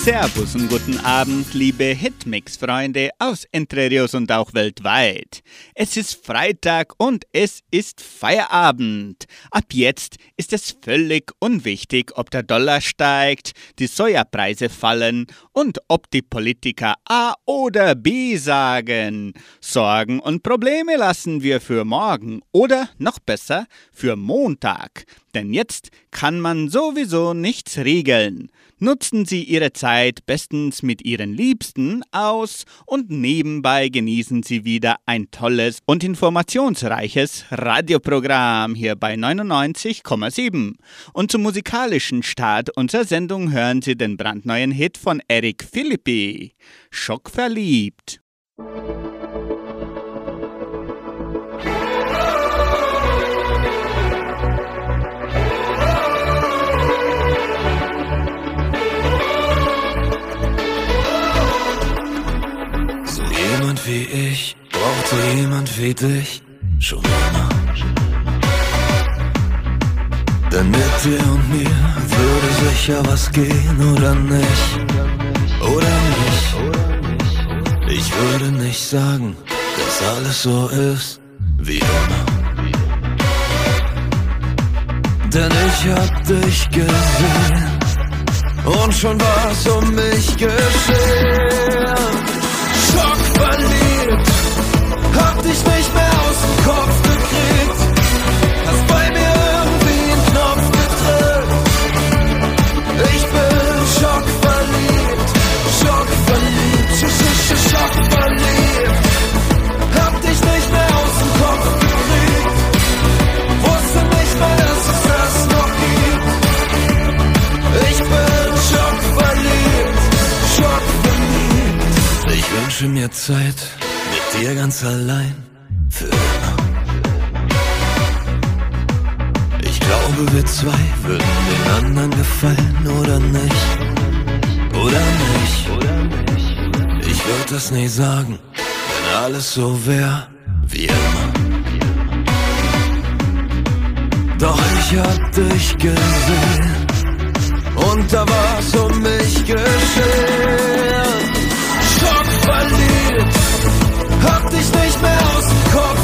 Servus und guten Abend, liebe Hitmix-Freunde aus Entre Rios und auch weltweit. Es ist Freitag und es ist Feierabend. Ab jetzt ist es völlig unwichtig, ob der Dollar steigt, die Sojapreise fallen und ob die Politiker A oder B sagen. Sorgen und Probleme lassen wir für morgen oder noch besser für Montag. Denn jetzt kann man sowieso nichts regeln. Nutzen Sie Ihre Zeit bestens mit Ihren Liebsten aus und nebenbei genießen Sie wieder ein tolles und informationsreiches Radioprogramm hier bei 99,7. Und zum musikalischen Start unserer Sendung hören Sie den brandneuen Hit von Eric Philippi, Schockverliebt. Wie ich brauchte jemand wie dich schon immer. Denn mit dir und mir würde sicher was gehen oder nicht. Oder nicht. Ich würde nicht sagen, dass alles so ist wie immer. Denn ich hab dich gesehen und schon war's um mich geschehen verliebt. Hab dich nicht mehr Zeit mit dir ganz allein für immer. Ich glaube, wir zwei würden den anderen gefallen oder nicht. Oder nicht. Ich würde das nie sagen, wenn alles so wäre wie immer. Doch ich hab dich gesehen und da war's um mich geschehen. Schockverliebt hab dich nicht mehr aus dem Kopf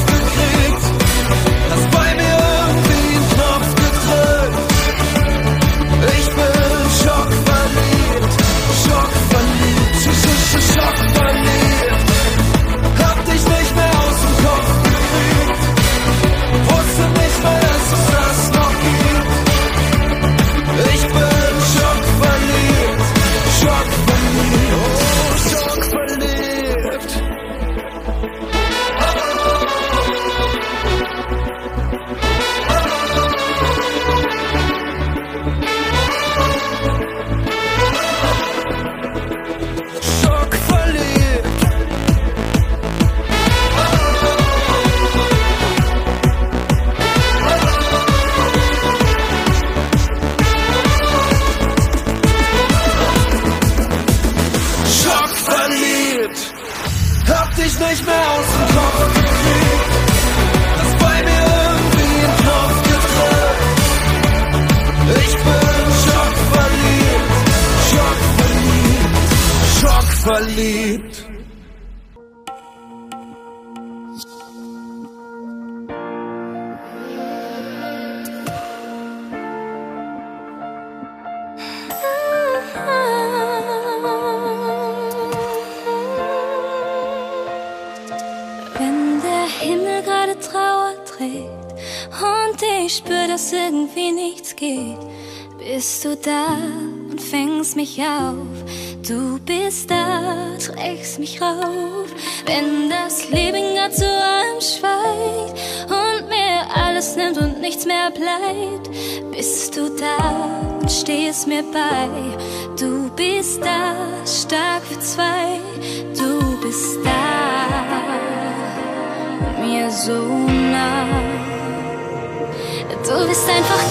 schockverliebt. Wenn der Himmel gerade Trauer trägt und ich spür, dass irgendwie nichts geht, bist du da und fängst mich auf. Du bist da, trägst mich rauf. Wenn das Leben grad zu einem schweigt und mir alles nimmt und nichts mehr bleibt, bist du da und stehst mir bei. Du bist da, stark für zwei. Du bist da mir so nah. Du bist einfach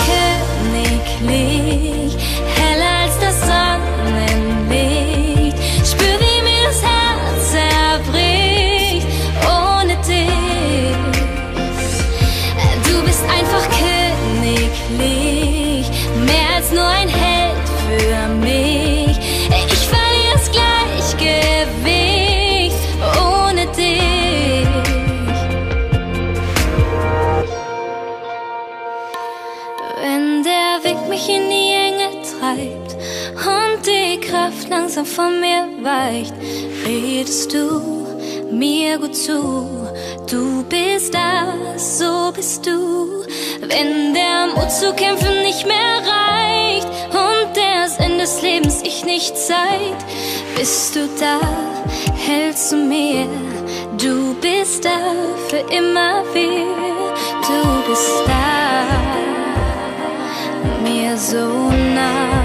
königlich, langsam von mir weicht, redest du mir gut zu. Du bist das, so bist du. Wenn der Mut zu kämpfen nicht mehr reicht und das Ende des Lebens ich nicht Zeit, bist du da, hältst du mir. Du bist da für immer wieder. Du bist da, mir so nah.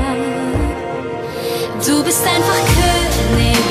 Du bist einfach Königlich,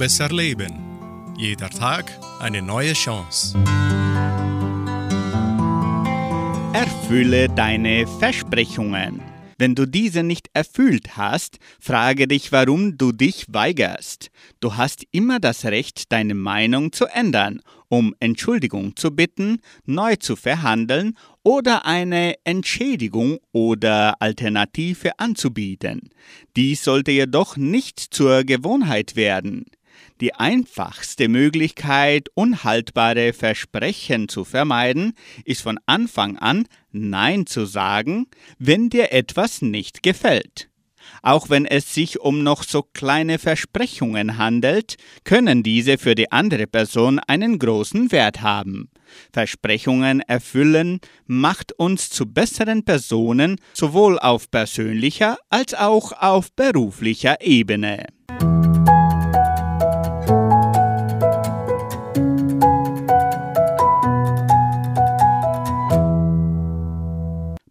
besser leben. Jeder Tag eine neue Chance. Erfülle deine Versprechungen. Wenn du diese nicht erfüllt hast, frage dich, warum du dich weigerst. Du hast immer das Recht, deine Meinung zu ändern, um Entschuldigung zu bitten, neu zu verhandeln oder eine Entschädigung oder Alternative anzubieten. Dies sollte jedoch nicht zur Gewohnheit werden. Die einfachste Möglichkeit, unhaltbare Versprechen zu vermeiden, ist von Anfang an Nein zu sagen, wenn dir etwas nicht gefällt. Auch wenn es sich um noch so kleine Versprechungen handelt, können diese für die andere Person einen großen Wert haben. Versprechungen erfüllen macht uns zu besseren Personen sowohl auf persönlicher als auch auf beruflicher Ebene.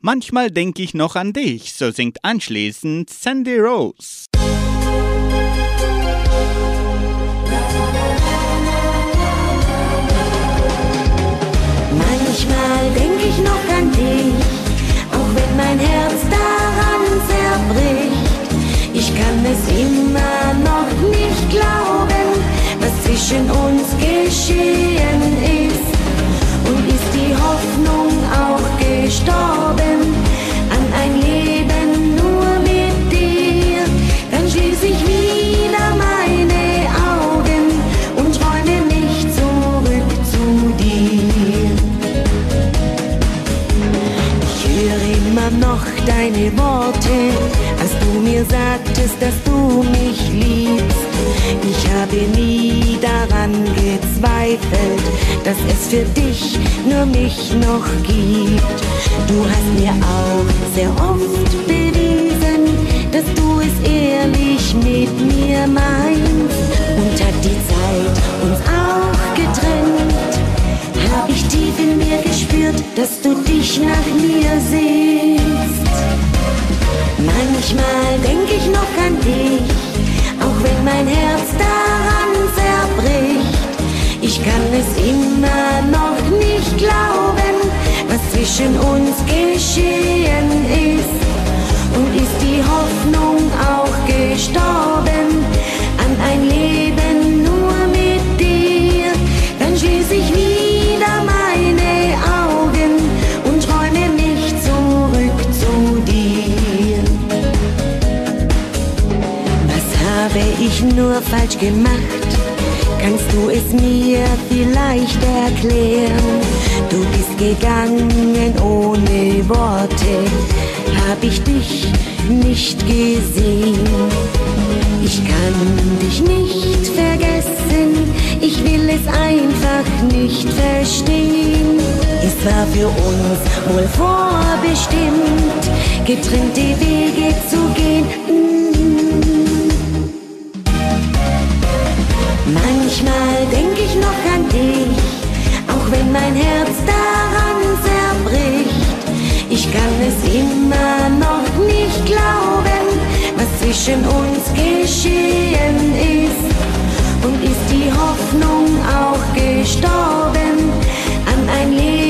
Manchmal denke ich noch an dich, so singt anschließend Sandy Rose. Manchmal denk ich noch an dich, auch wenn mein Herz daran zerbricht. Ich kann es immer noch nicht glauben, was zwischen uns geschehen ist. Und ist die Hoffnung auch gestorben an ein Leben nur mit dir, dann schließe ich wieder meine Augen und träume mich zurück zu dir. Ich höre immer noch deine Worte, mir sagtest, dass du mich liebst. Ich habe nie daran gezweifelt, dass es für dich nur mich noch gibt. Du hast mir auch sehr oft bewiesen, dass du es ehrlich mit mir meinst. Und hat die Zeit uns auch getrennt, hab ich tief in mir gespürt, dass du dich nach mir sehnst. Manchmal denk ich noch an dich, auch wenn mein Herz daran zerbricht. Ich kann es immer noch nicht glauben, was zwischen uns geschehen ist. Und ist die Hoffnung auch gestorben falsch gemacht? Kannst du es mir vielleicht erklären? Du bist gegangen ohne Worte, hab ich dich nicht gesehen. Ich kann dich nicht vergessen, ich will es einfach nicht verstehen. Es war für uns wohl vorbestimmt, getrennte Wege zu gehen Manchmal denk ich noch an dich, auch wenn mein Herz daran zerbricht. Ich kann es immer noch nicht glauben, was zwischen uns geschehen ist. Und ist die Hoffnung auch gestorben an ein Leben?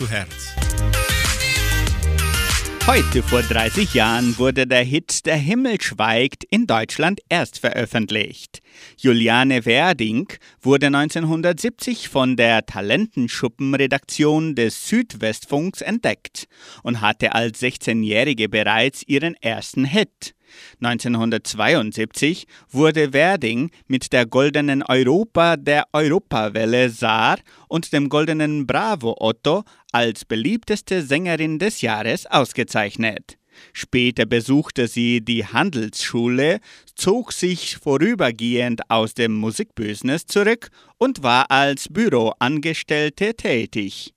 zu Herz. Heute vor 30 Jahren wurde der Hit Der Himmel schweigt in Deutschland erst veröffentlicht. Juliane Werding wurde 1970 von der Talentenschuppenredaktion des Südwestfunks entdeckt und hatte als 16-Jährige bereits ihren ersten Hit. 1972 wurde Werding mit der goldenen Europa der Europawelle Saar und dem goldenen Bravo Otto als beliebteste Sängerin des Jahres ausgezeichnet. Später besuchte sie die Handelsschule, zog sich vorübergehend aus dem Musikbusiness zurück und war als Büroangestellte tätig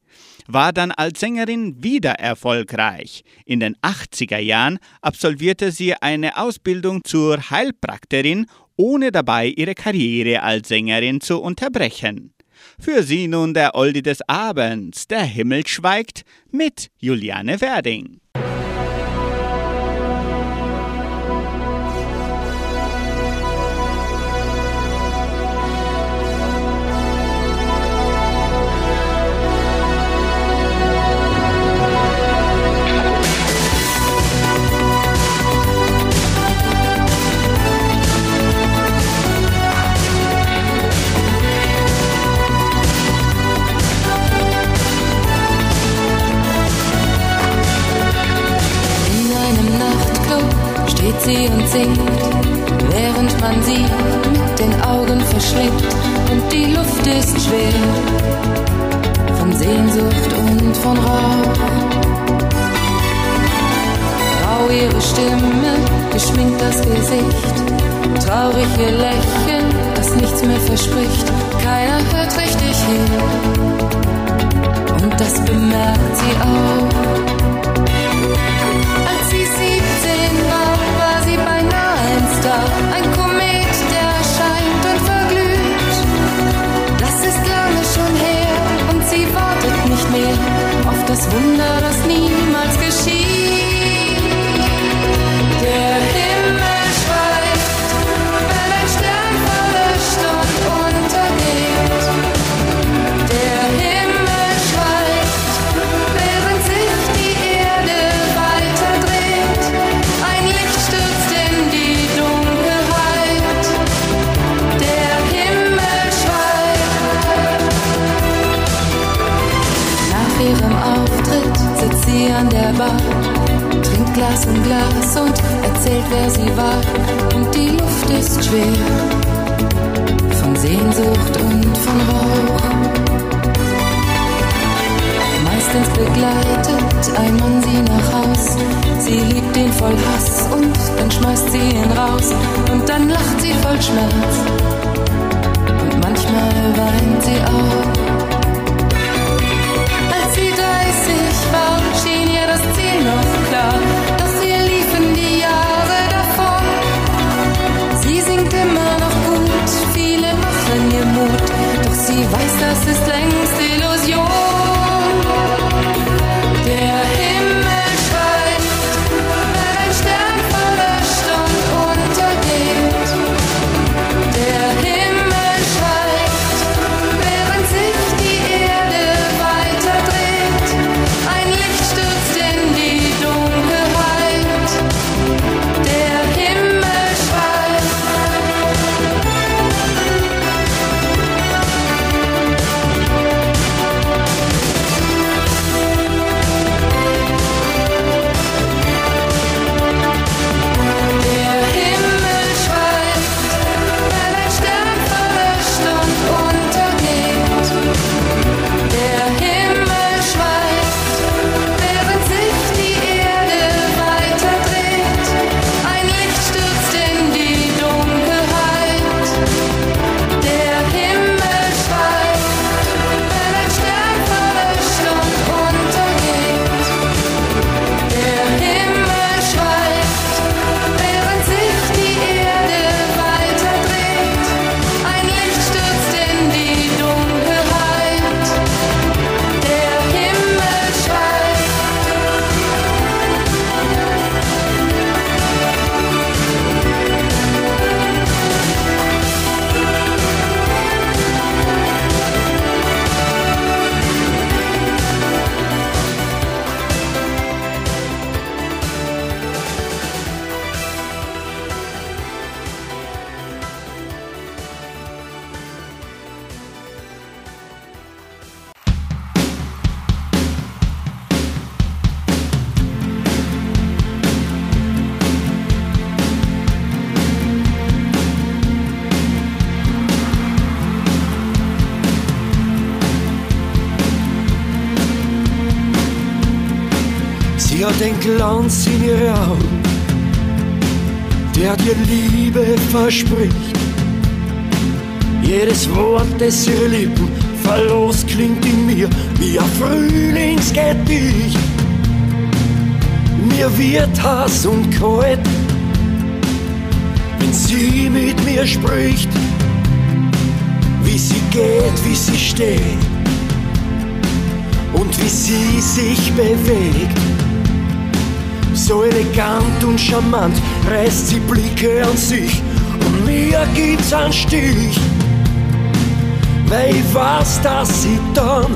war dann als Sängerin wieder erfolgreich. In den 80er Jahren absolvierte sie eine Ausbildung zur Heilpraktikerin, ohne dabei ihre Karriere als Sängerin zu unterbrechen. Für sie nun der Oldie des Abends, der Himmel schweigt, mit Juliane Werding. Sie und singt, während man sie mit den Augen verschlingt und die Luft ist schwer von Sehnsucht und von Rauch. Grau ihre Stimme, geschminkt das Gesicht, traurig ihr Lächeln, das nichts mehr verspricht. Keiner hört richtig hin und das bemerkt sie auch. Auf wie sie steht und wie sie sich bewegt. So elegant und charmant reißt sie Blicke an sich und mir gibt's einen Stich, weil ich weiß, dass sie dann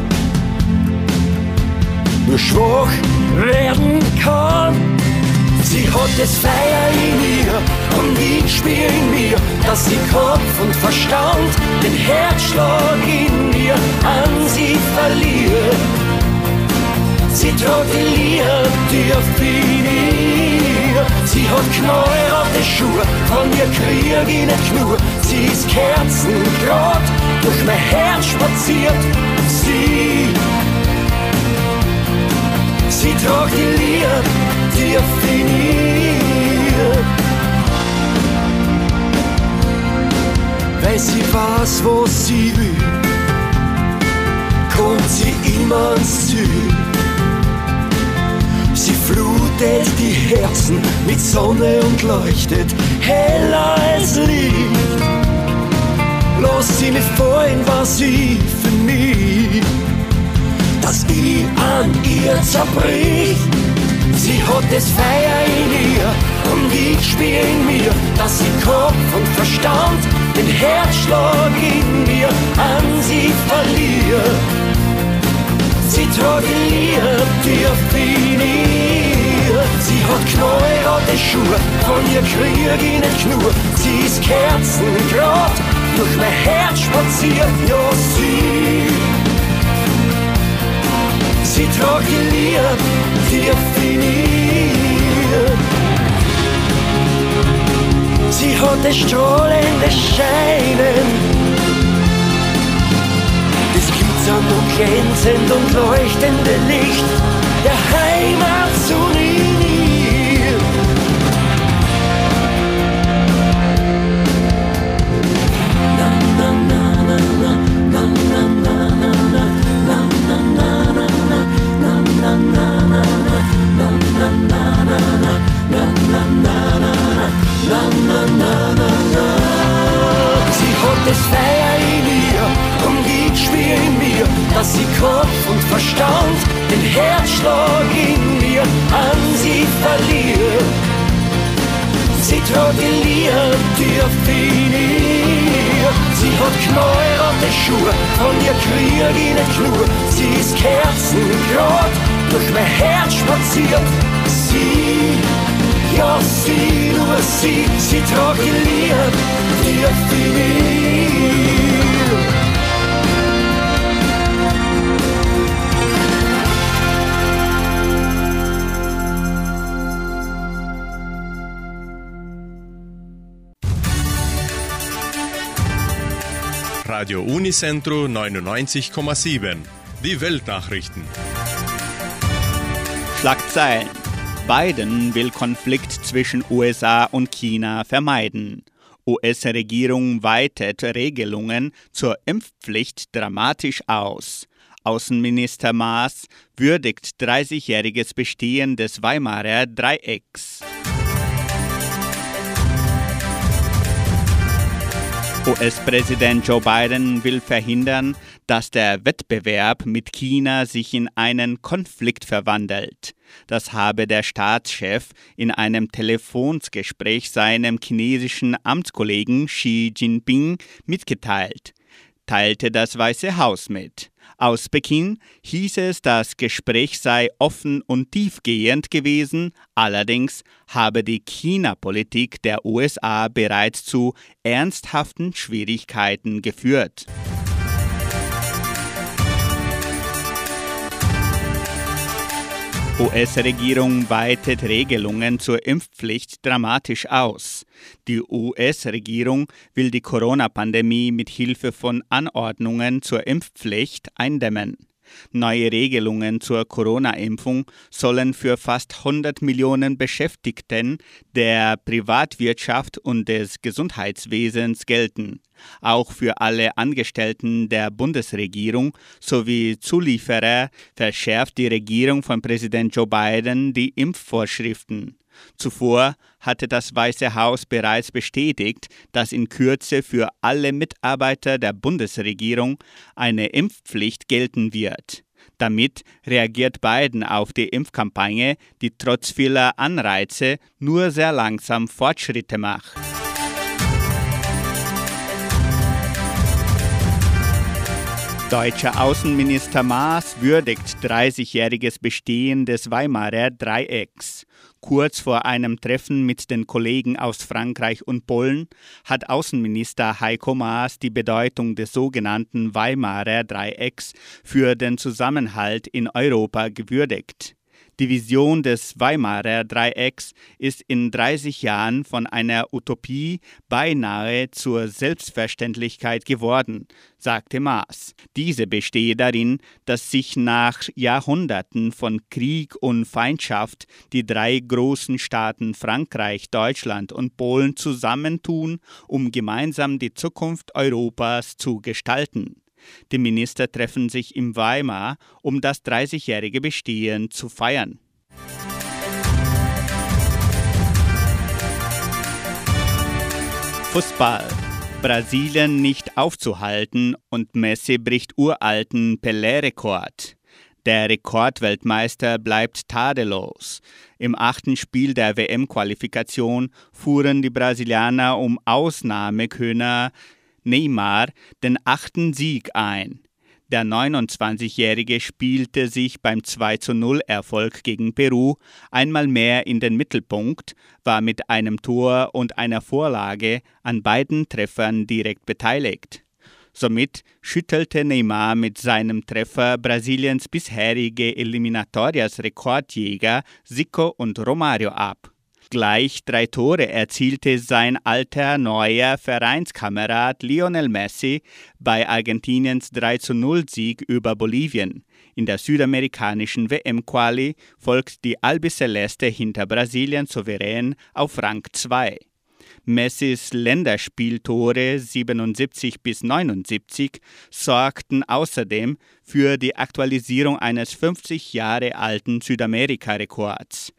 nur schwach werden kann. Sie hat das Feuer in ihr und spür in mir, dass sie Kopf und Verstand den Herzschlag in mir an sie verliert. Sie die tief in ihr. Sie hat knallrote Schuhe, von ihr krieg ich nicht nur. Sie ist Kerzengrad, durch mein Herz spaziert. Sie Sie tragt die Liebe Weil sie weiß, wo sie will, kommt sie immer ans Ziel. Sie flutet die Herzen mit Sonne und leuchtet heller als Licht. Lass sie nicht fallen, was sie für mich dass ich an ihr zerbrich. Sie hat das Feuer in ihr und ich spür in mir, dass sie Kopf und Verstand den Herzschlag in mir an sie verliert. Sie Liebe tief in ihr. Sie hat knallrote Schuhe, von ihr krieg ich nicht nur. Sie ist Kerzengrad, durch mein Herz spaziert, ja sie. Sie in ihr. Sie hat das strahlende Scheinen, das glitzernd und glänzend und leuchtende Licht der Heimat zu ihr. Sie hat das Feuer in ihr und ich spür in mir, dass sie Kopf und Verstand den Herzschlag in mir an sie verliert. Sie tragt die Liebe tief in ihr. Sie hat knallrote Schuhe, von ihr krieg ich nicht nur. Sie ist Kerzengrad, durch mein Herz spaziert. Sie, ja sie, nur sie, sie tragt die Liebe tief in ihr. Radio Unicentro 99,7. Die Weltnachrichten. Schlagzeilen. Biden will Konflikt zwischen USA und China vermeiden. US-Regierung weitet Regelungen zur Impfpflicht dramatisch aus. Außenminister Maas würdigt 30-jähriges Bestehen des Weimarer Dreiecks. US-Präsident Joe Biden will verhindern, dass der Wettbewerb mit China sich in einen Konflikt verwandelt. Das habe der Staatschef in einem Telefonsgespräch seinem chinesischen Amtskollegen Xi Jinping mitgeteilt, teilte das Weiße Haus mit. Aus Peking hieß es, das Gespräch sei offen und tiefgehend gewesen, allerdings habe die China-Politik der USA bereits zu ernsthaften Schwierigkeiten geführt. US-Regierung weitet Regelungen zur Impfpflicht dramatisch aus. Die US-Regierung will die Corona-Pandemie mit Hilfe von Anordnungen zur Impfpflicht eindämmen. Neue Regelungen zur Corona-Impfung sollen für fast 100 Millionen Beschäftigten der Privatwirtschaft und des Gesundheitswesens gelten. Auch für alle Angestellten der Bundesregierung sowie Zulieferer verschärft die Regierung von Präsident Joe Biden die Impfvorschriften. Zuvor hatte das Weiße Haus bereits bestätigt, dass in Kürze für alle Mitarbeiter der Bundesregierung eine Impfpflicht gelten wird. Damit reagiert Biden auf die Impfkampagne, die trotz vieler Anreize nur sehr langsam Fortschritte macht. Deutscher Außenminister Maas würdigt 30-jähriges Bestehen des Weimarer Dreiecks. Kurz vor einem Treffen mit den Kollegen aus Frankreich und Polen hat Außenminister Heiko Maas die Bedeutung des sogenannten Weimarer Dreiecks für den Zusammenhalt in Europa gewürdigt. Die Vision des Weimarer Dreiecks ist in 30 Jahren von einer Utopie beinahe zur Selbstverständlichkeit geworden, sagte Maas. Diese bestehe darin, dass sich nach Jahrhunderten von Krieg und Feindschaft die drei großen Staaten Frankreich, Deutschland und Polen zusammentun, um gemeinsam die Zukunft Europas zu gestalten. Die Minister treffen sich in Weimar, um das 30-jährige Bestehen zu feiern. Fußball. Brasilien nicht aufzuhalten und Messi bricht uralten Pelé-Rekord. Der Rekordweltmeister bleibt tadellos. Im achten Spiel der WM-Qualifikation fuhren die Brasilianer um Ausnahmekönner Neymar den achten Sieg ein. Der 29-Jährige spielte sich beim 20 Erfolg gegen Peru einmal mehr in den Mittelpunkt, war mit einem Tor und einer Vorlage an beiden Treffern direkt beteiligt. Somit schüttelte Neymar mit seinem Treffer Brasiliens bisherige Eliminatorias-Rekordjäger Zico und Romario ab. Gleich drei Tore erzielte sein alter neuer Vereinskamerad Lionel Messi bei Argentiniens 3-0-Sieg über Bolivien. In der südamerikanischen WM-Quali folgt die Albiceleste hinter Brasilien souverän auf Rang 2. Messis Länderspieltore 77 bis 79 sorgten außerdem für die Aktualisierung eines 50 Jahre alten Südamerika-Rekords.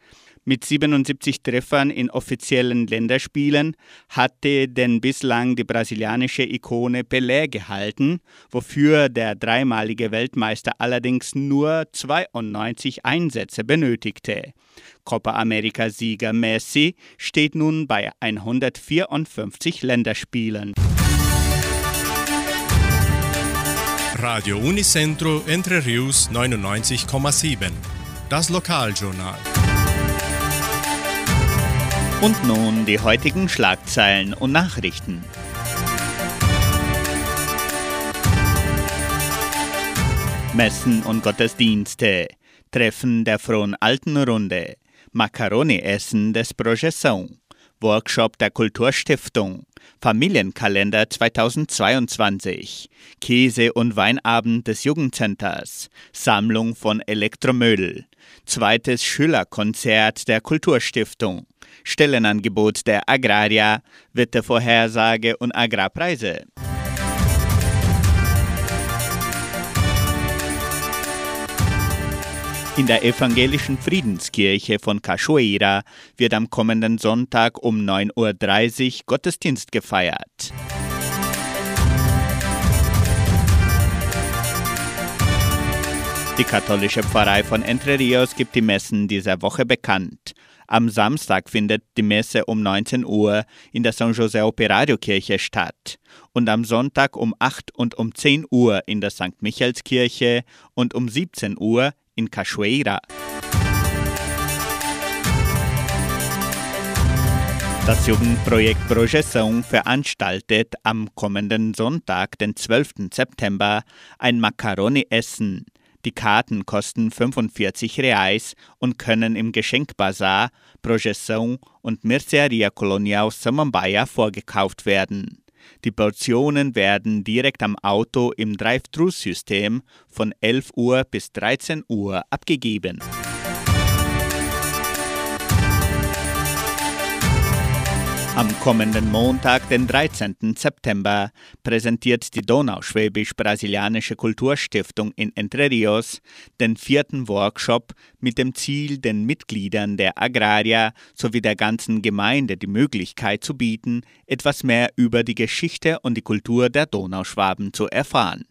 Mit 77 Treffern in offiziellen Länderspielen hatte denn bislang die brasilianische Ikone Pelé gehalten, wofür der dreimalige Weltmeister allerdings nur 92 Einsätze benötigte. Copa America-Sieger Messi steht nun bei 154 Länderspielen. Radio Unicentro Entre Rius 99,7. Das Lokaljournal. Und nun die heutigen Schlagzeilen und Nachrichten. Messen und Gottesdienste, Treffen der Frohen Alten Runde, Macaroni-Essen des Projeção, Workshop der Kulturstiftung, Familienkalender 2022, Käse- und Weinabend des Jugendcenters, Sammlung von Elektromüll, zweites Schülerkonzert der Kulturstiftung, Stellenangebot der Agraria, Wettervorhersage und Agrarpreise. In der evangelischen Friedenskirche von Cachoeira wird am kommenden Sonntag um 9.30 Uhr Gottesdienst gefeiert. Die katholische Pfarrei von Entre Rios gibt die Messen dieser Woche bekannt. Am Samstag findet die Messe um 19 Uhr in der San José Operario Kirche statt und am Sonntag um 8 und um 10 Uhr in der St. Michaelskirche und um 17 Uhr in Cachoeira. Das Jugendprojekt Projeção veranstaltet am kommenden Sonntag, den 12. September, ein Macaroni-Essen. Die Karten kosten 45 Reais und können im Geschenkbazar, Projeção und Mercearia Colonial Samambaia vorgekauft werden. Die Portionen werden direkt am Auto im Drive-Thru-System von 11 Uhr bis 13 Uhr abgegeben. Am kommenden Montag, den 13. September, präsentiert die Donauschwäbisch-Brasilianische Kulturstiftung in Entre Rios den vierten Workshop mit dem Ziel, den Mitgliedern der Agraria sowie der ganzen Gemeinde die Möglichkeit zu bieten, etwas mehr über die Geschichte und die Kultur der Donauschwaben zu erfahren.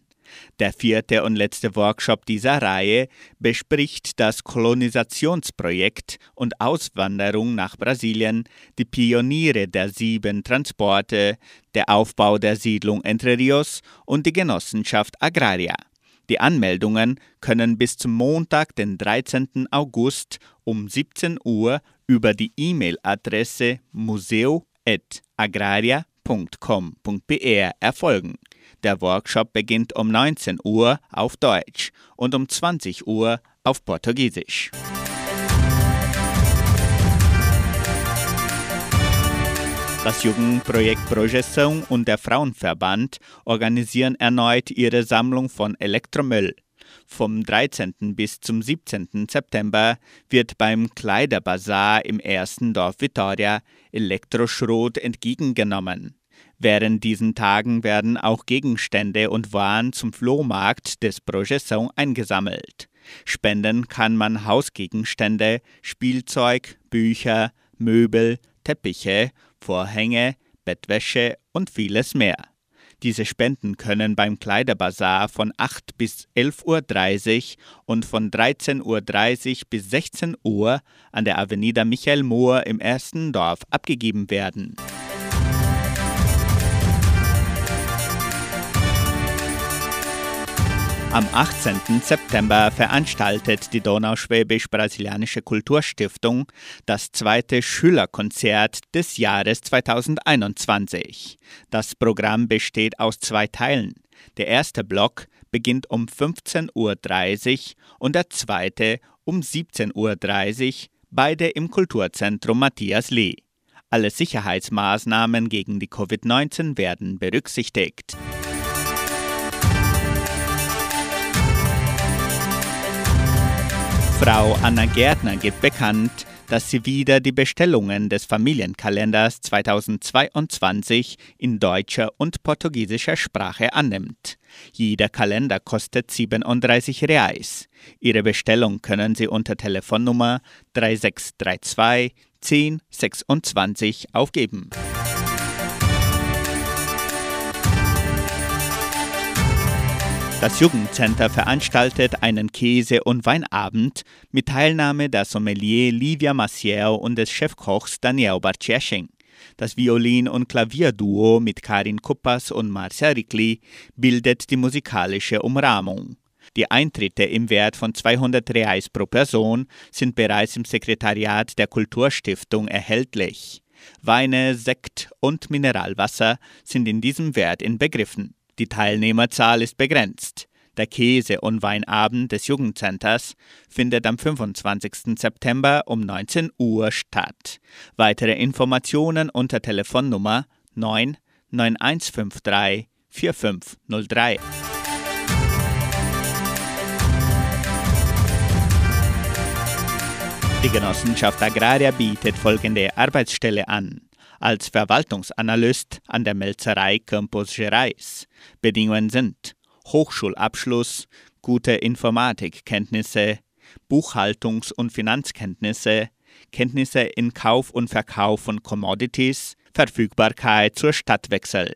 Der vierte und letzte Workshop dieser Reihe bespricht das Kolonisationsprojekt und Auswanderung nach Brasilien, die Pioniere der sieben Transporte, der Aufbau der Siedlung Entre Rios und die Genossenschaft Agraria. Die Anmeldungen können bis zum Montag, den 13. August um 17 Uhr über die E-Mail-Adresse museo.agraria.com.br erfolgen. Der Workshop beginnt um 19 Uhr auf Deutsch und um 20 Uhr auf Portugiesisch. Das Jugendprojekt Projeção und der Frauenverband organisieren erneut ihre Sammlung von Elektromüll. Vom 13. bis zum 17. September wird beim Kleiderbazar im ersten Dorf Vitoria Elektroschrot entgegengenommen. Während diesen Tagen werden auch Gegenstände und Waren zum Flohmarkt des Projeção eingesammelt. Spenden kann man Hausgegenstände, Spielzeug, Bücher, Möbel, Teppiche, Vorhänge, Bettwäsche und vieles mehr. Diese Spenden können beim Kleiderbazar von 8 bis 11.30 Uhr und von 13.30 Uhr bis 16 Uhr an der Avenida Michael Mohr im ersten Dorf abgegeben werden. Am 18. September veranstaltet die Donauschwäbisch-Brasilianische Kulturstiftung das zweite Schülerkonzert des Jahres 2021. Das Programm besteht aus zwei Teilen. Der erste Block beginnt um 15.30 Uhr und der zweite um 17.30 Uhr, beide im Kulturzentrum Matthias Lee. Alle Sicherheitsmaßnahmen gegen die Covid-19 werden berücksichtigt. Frau Anna Gärtner gibt bekannt, dass sie wieder die Bestellungen des Familienkalenders 2022 in deutscher und portugiesischer Sprache annimmt. Jeder Kalender kostet 37 Reais. Ihre Bestellung können Sie unter Telefonnummer 3632 1026 aufgeben. Das Jugendcenter veranstaltet einen Käse- und Weinabend mit Teilnahme der Sommelier Livia Maciel und des Chefkochs Daniel Bartschesching. Das Violin- und Klavierduo mit Karin Kuppas und Marcia Rickli bildet die musikalische Umrahmung. Die Eintritte im Wert von 200 Reais pro Person sind bereits im Sekretariat der Kulturstiftung erhältlich. Weine, Sekt und Mineralwasser sind in diesem Wert inbegriffen. Die Teilnehmerzahl ist begrenzt. Der Käse- und Weinabend des Jugendcenters findet am 25. September um 19 Uhr statt. Weitere Informationen unter Telefonnummer 9 9153 4503. Die Genossenschaft Agraria bietet folgende Arbeitsstelle an als Verwaltungsanalyst an der Melzerei Campos Gerais. Bedingungen sind Hochschulabschluss, gute Informatikkenntnisse, Buchhaltungs- und Finanzkenntnisse, Kenntnisse in Kauf und Verkauf von Commodities, Verfügbarkeit zur Stadtwechsel.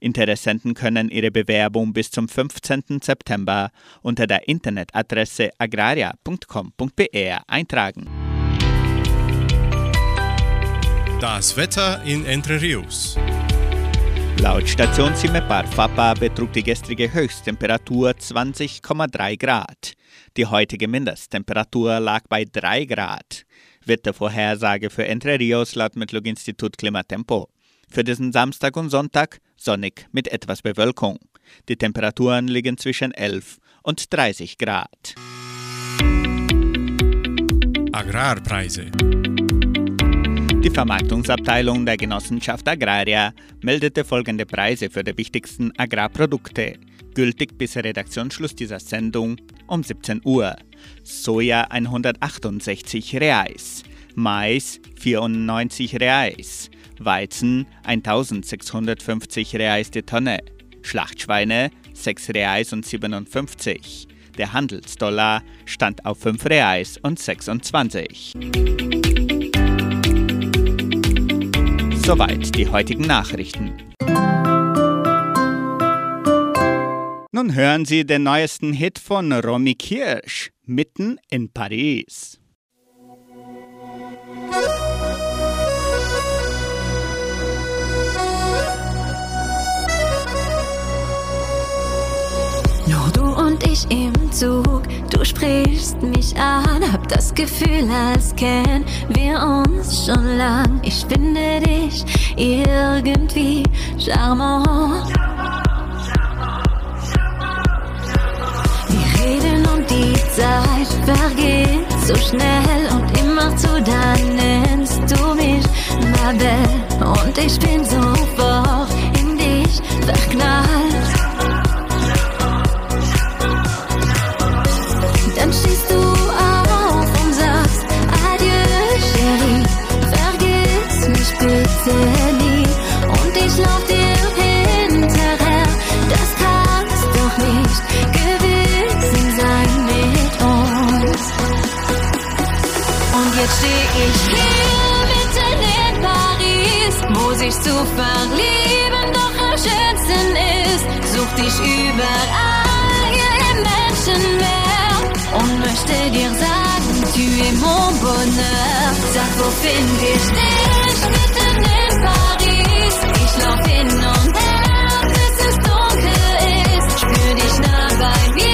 Interessenten können ihre Bewerbung bis zum 15. September unter der Internetadresse agraria.com.br eintragen. Das Wetter in Entre Rios. Laut Station Cimepar Fapa betrug die gestrige Höchsttemperatur 20,3 Grad. Die heutige Mindesttemperatur lag bei 3 Grad. Wettervorhersage für Entre Rios laut Metlog-Institut Klimatempo. Für diesen Samstag und Sonntag sonnig mit etwas Bewölkung. Die Temperaturen liegen zwischen 11 und 30 Grad. Agrarpreise. Die Vermarktungsabteilung der Genossenschaft Agraria meldete folgende Preise für die wichtigsten Agrarprodukte, gültig bis Redaktionsschluss dieser Sendung um 17 Uhr. Soja 168 Reais, Mais 94 Reais, Weizen 1650 Reais die Tonne, Schlachtschweine 6 Reais und 57. Der Handelsdollar stand auf 5 Reais und 26. Soweit die heutigen Nachrichten. Nun hören Sie den neuesten Hit von Romy Kirsch, mitten in Paris. Und ich im Zug, du sprichst mich an, hab das Gefühl, als kennen wir uns schon lang. Ich finde dich irgendwie charmant. Wir reden und die Zeit vergeht so schnell und immer zu dann nennst du mich Mabel und ich bin sofort in dich verknallt. Ich hier mitten in Paris, wo sich zu verlieben doch am schönsten ist. Such dich überall hier im Menschenmeer und möchte dir sagen, tu es mon bonheur. Sag, wo find ich dich mitten in Paris? Ich lauf hin und her, bis es dunkel ist. Spür dich nah bei mir,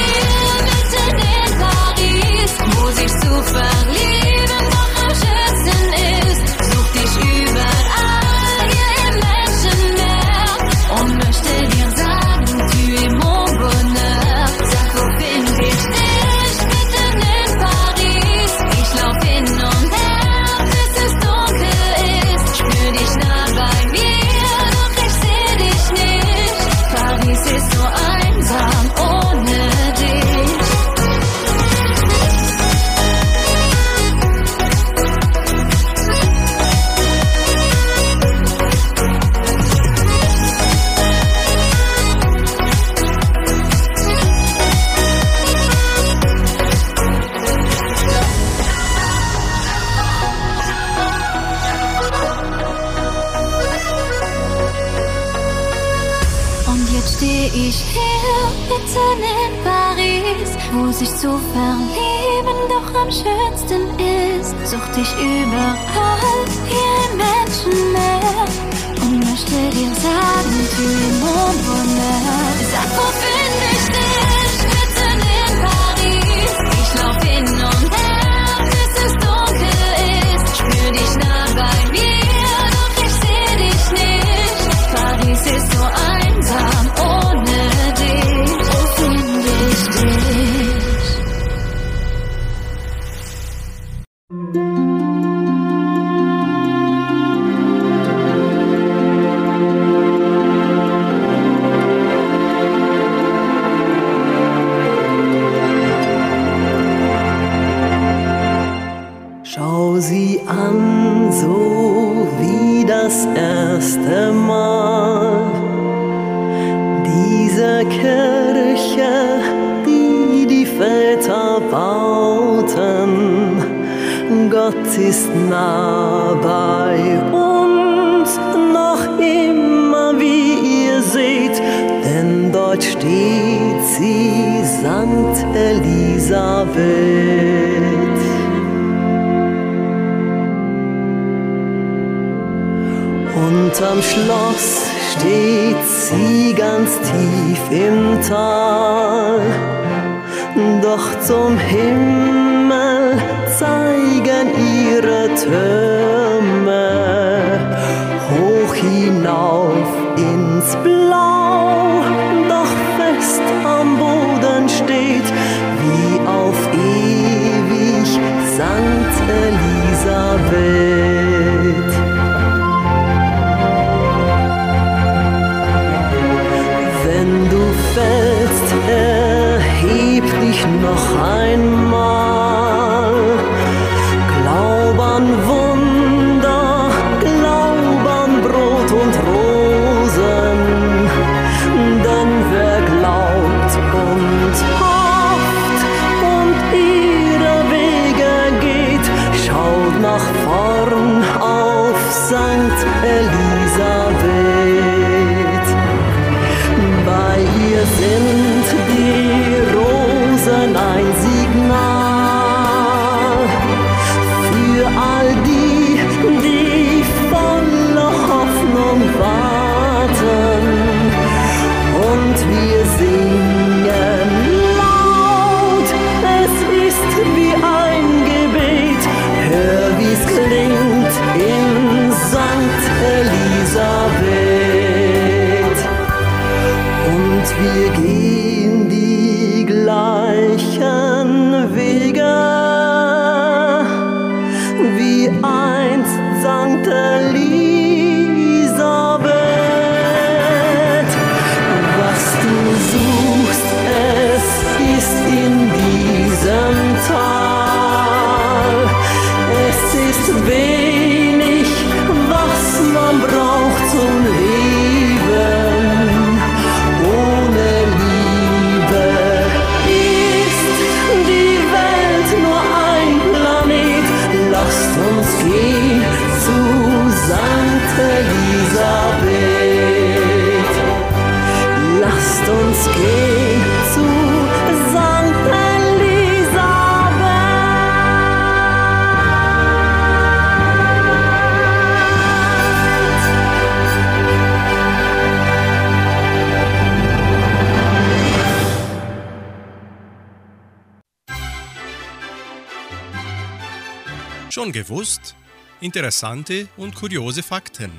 Gewusst? Interessante und kuriose Fakten.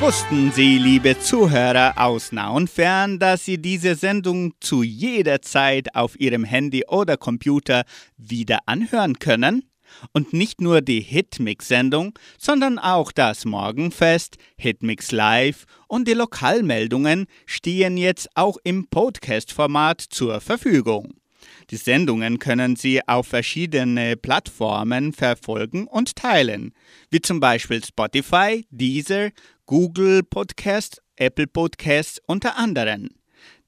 Wussten Sie, liebe Zuhörer aus nah und fern, dass Sie diese Sendung zu jeder Zeit auf Ihrem Handy oder Computer wieder anhören können? Und nicht nur die Hitmix-Sendung, sondern auch das Morgenfest, Hitmix Live und die Lokalmeldungen stehen jetzt auch im Podcast-Format zur Verfügung. Die Sendungen können Sie auf verschiedene Plattformen verfolgen und teilen, wie zum Beispiel Spotify, Deezer, Google Podcast, Apple Podcasts unter anderem.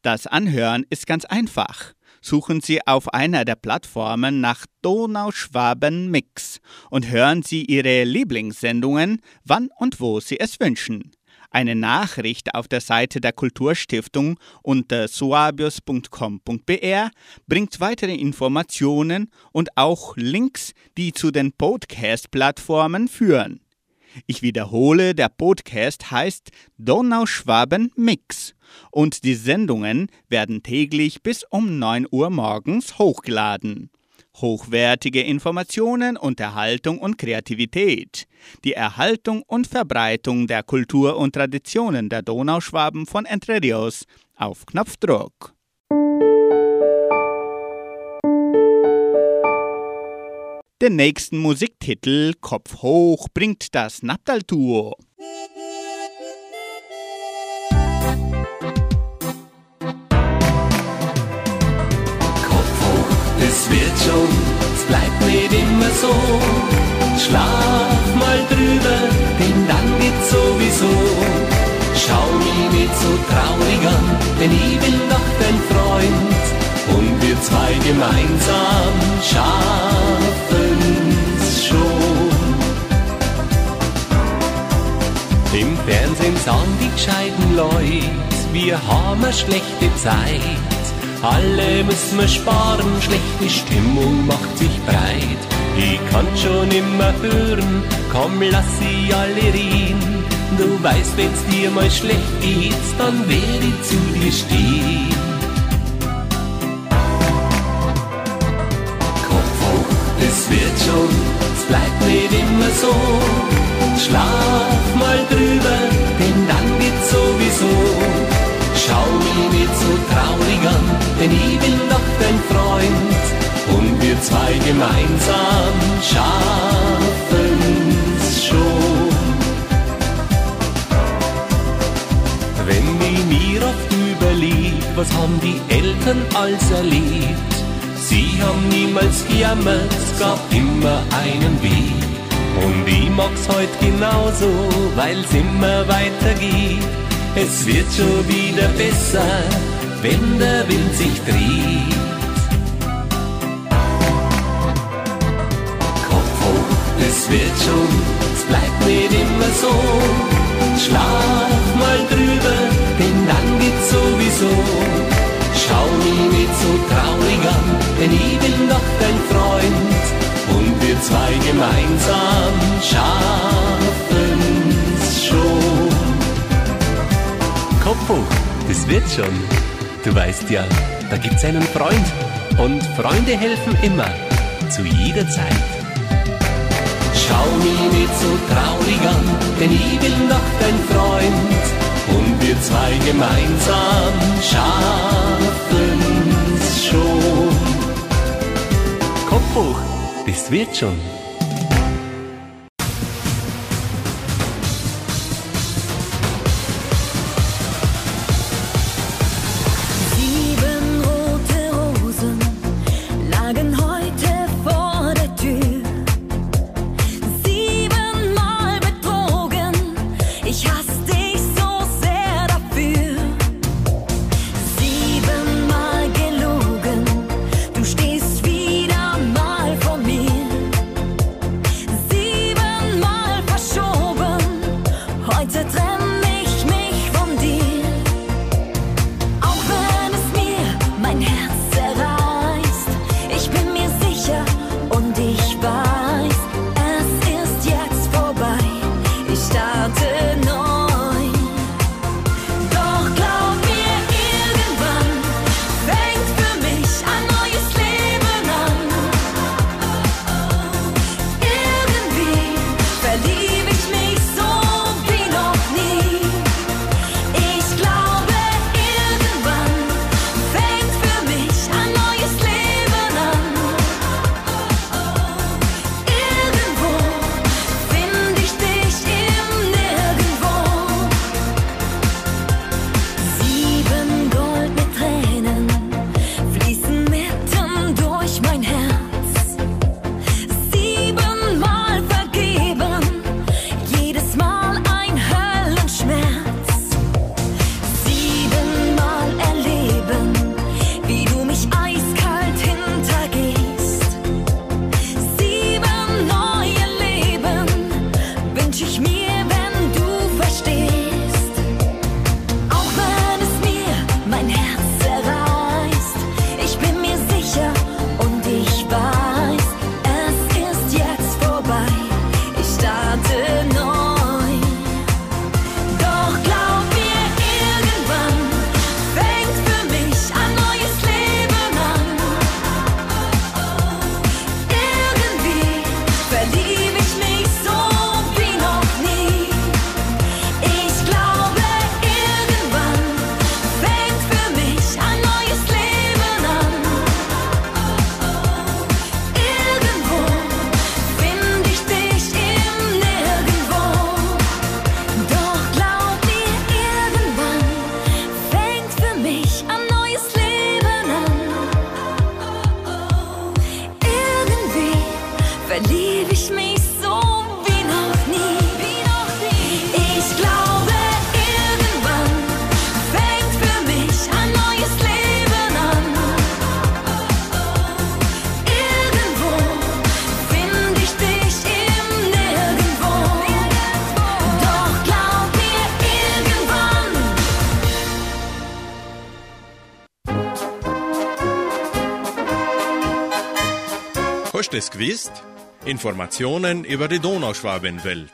Das Anhören ist ganz einfach. Suchen Sie auf einer der Plattformen nach Donauschwaben Mix und hören Sie Ihre Lieblingssendungen, wann und wo Sie es wünschen. Eine Nachricht auf der Seite der Kulturstiftung unter suabius.com.br bringt weitere Informationen und auch Links, die zu den Podcast-Plattformen führen. Ich wiederhole, der Podcast heißt Donauschwaben Mix und die Sendungen werden täglich bis um 9 Uhr morgens hochgeladen. Hochwertige Informationen, Unterhaltung und Kreativität. Die Erhaltung und Verbreitung der Kultur und Traditionen der Donauschwaben von Entre Rios auf Knopfdruck. Den nächsten Musiktitel Kopf hoch bringt das Naptal-Duo. Es wird schon, es bleibt nicht immer so. Schlaf mal drüber, denn dann geht's sowieso. Schau mich nicht so traurig an, denn ich bin doch dein Freund. Und wir zwei gemeinsam schaffen's schon. Im Fernsehen sahen die gescheiten Leute, wir haben eine schlechte Zeit. Alle müssen wir sparen, schlechte Stimmung macht sich breit. Ich kann schon immer hören, komm lass sie alle reden. Du weißt, wenn's dir mal schlecht geht, dann werde ich zu dir stehen. Kopf hoch, es wird schon, es bleibt nicht immer so. Schlaf mal drüber, denn dann wird's sowieso. So traurig an, denn ich bin doch dein Freund. Und wir zwei gemeinsam schaffen's schon. Wenn ich mir oft überleg, was haben die Eltern alles erlebt? Sie haben niemals gejammert, es gab immer einen Weg. Und ich mag's heut genauso, weil's immer weitergeht. Es wird schon wieder besser, wenn der Wind sich dreht. Kopf hoch, es wird schon, es bleibt nicht immer so. Schlaf mal drüber, denn dann geht's sowieso. Schau mich nicht so traurig an, denn ich bin doch dein Freund. Und wir zwei gemeinsam schaffen's schon. Kopf hoch, das wird schon. Du weißt ja, da gibt's einen Freund. Und Freunde helfen immer, zu jeder Zeit. Schau mich nicht so traurig an, denn ich bin doch dein Freund. Und wir zwei gemeinsam schaffen's schon. Kopf hoch, das wird schon. Informationen über die Donauschwabenwelt.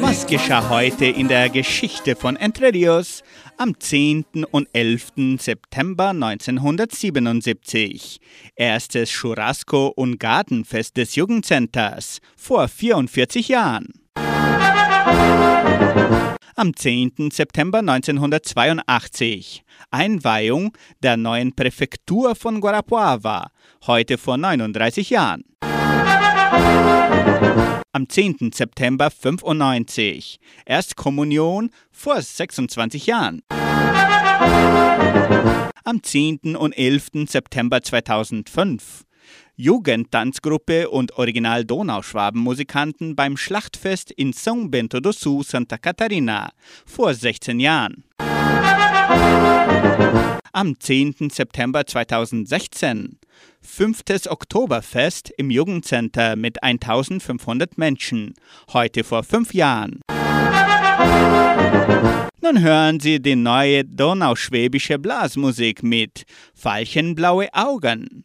Was geschah heute in der Geschichte von Entre Rios am 10. und 11. September 1977? Erstes Churrasco- und Gartenfest des Jugendcenters vor 44 Jahren. Am 10. September 1982 Einweihung der neuen Präfektur von Guarapuava, heute vor 39 Jahren. Am 10. September 95 Erstkommunion vor 26 Jahren. Am 10. und 11. September 2005 Jugendtanzgruppe und Original Donauschwaben-Musikanten beim Schlachtfest in São Bento do Sul, Santa Catarina vor 16 Jahren. Am 10. September 2016 fünftes Oktoberfest im Jugendcenter mit 1500 Menschen, heute vor fünf Jahren. Nun hören Sie die neue donauschwäbische Blasmusik mit Veilchenblaue Augen.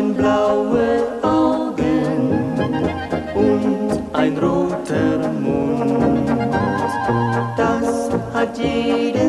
Veilchenblaue Augen und ein roter Mund. Das hat jedes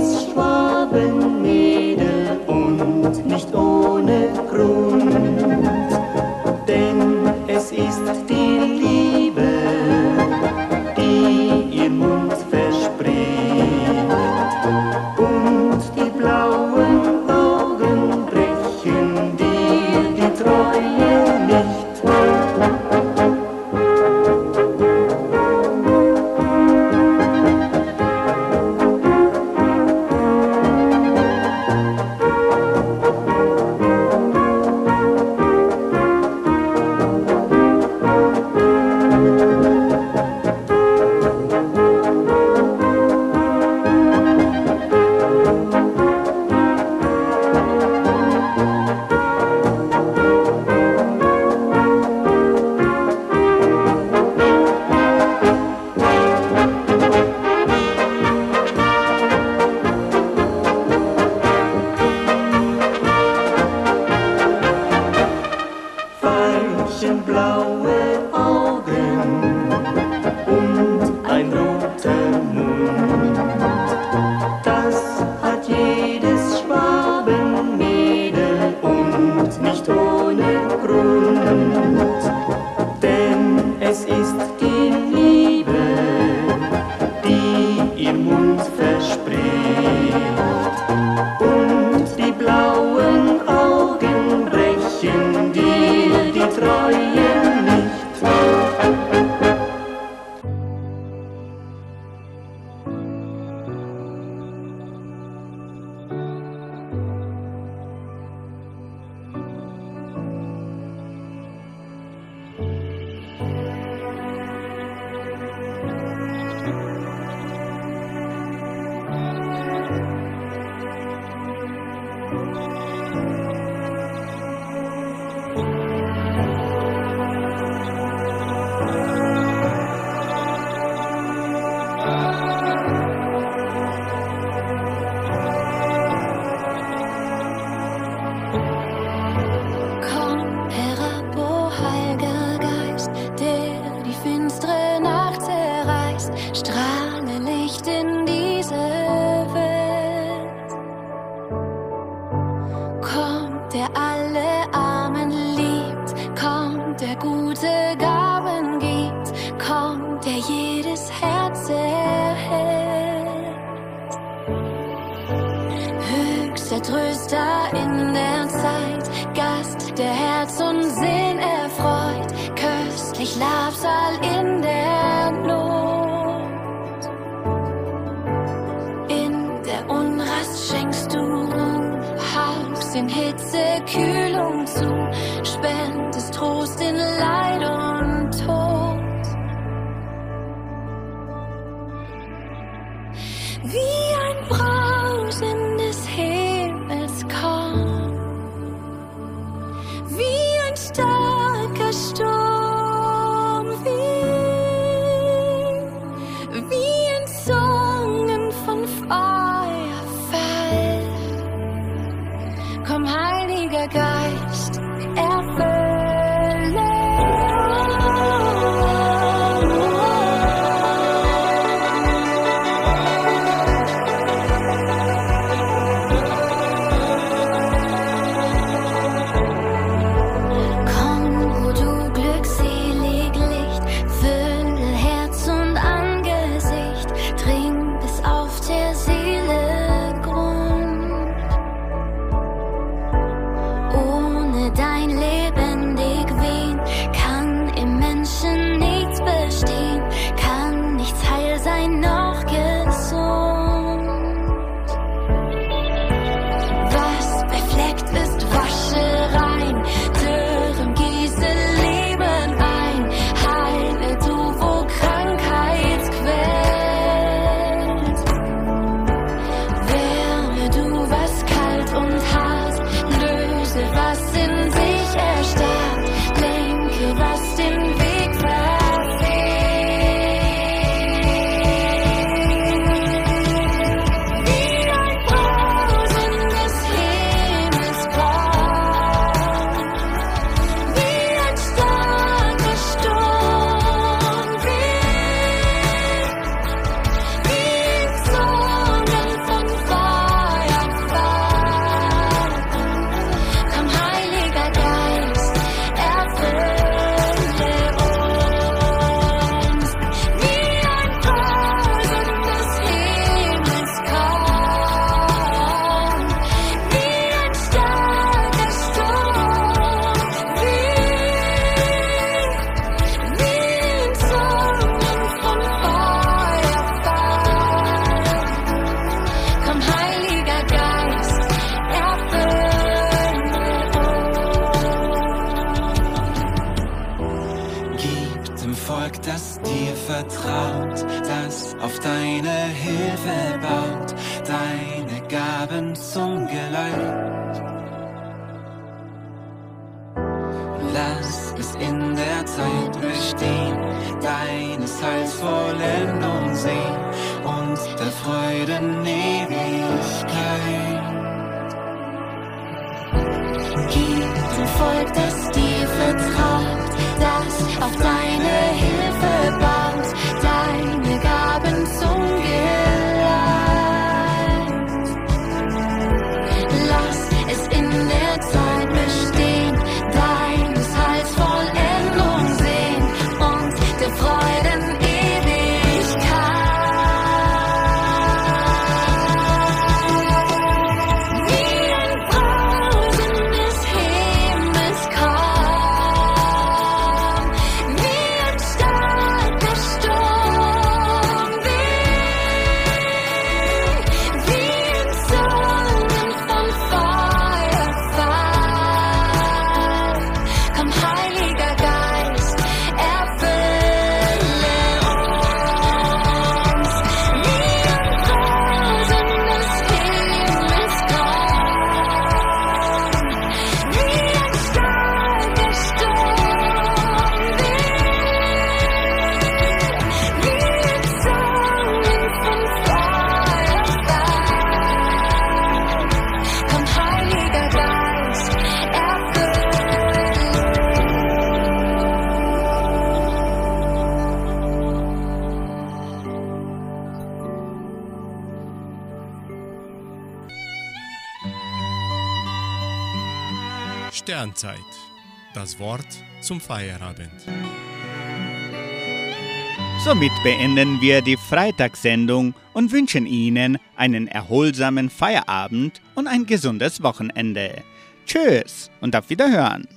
Mahnzeit. Das Wort zum Feierabend. Somit beenden wir die Freitagssendung und wünschen Ihnen einen erholsamen Feierabend und ein gesundes Wochenende. Tschüss und auf Wiederhören.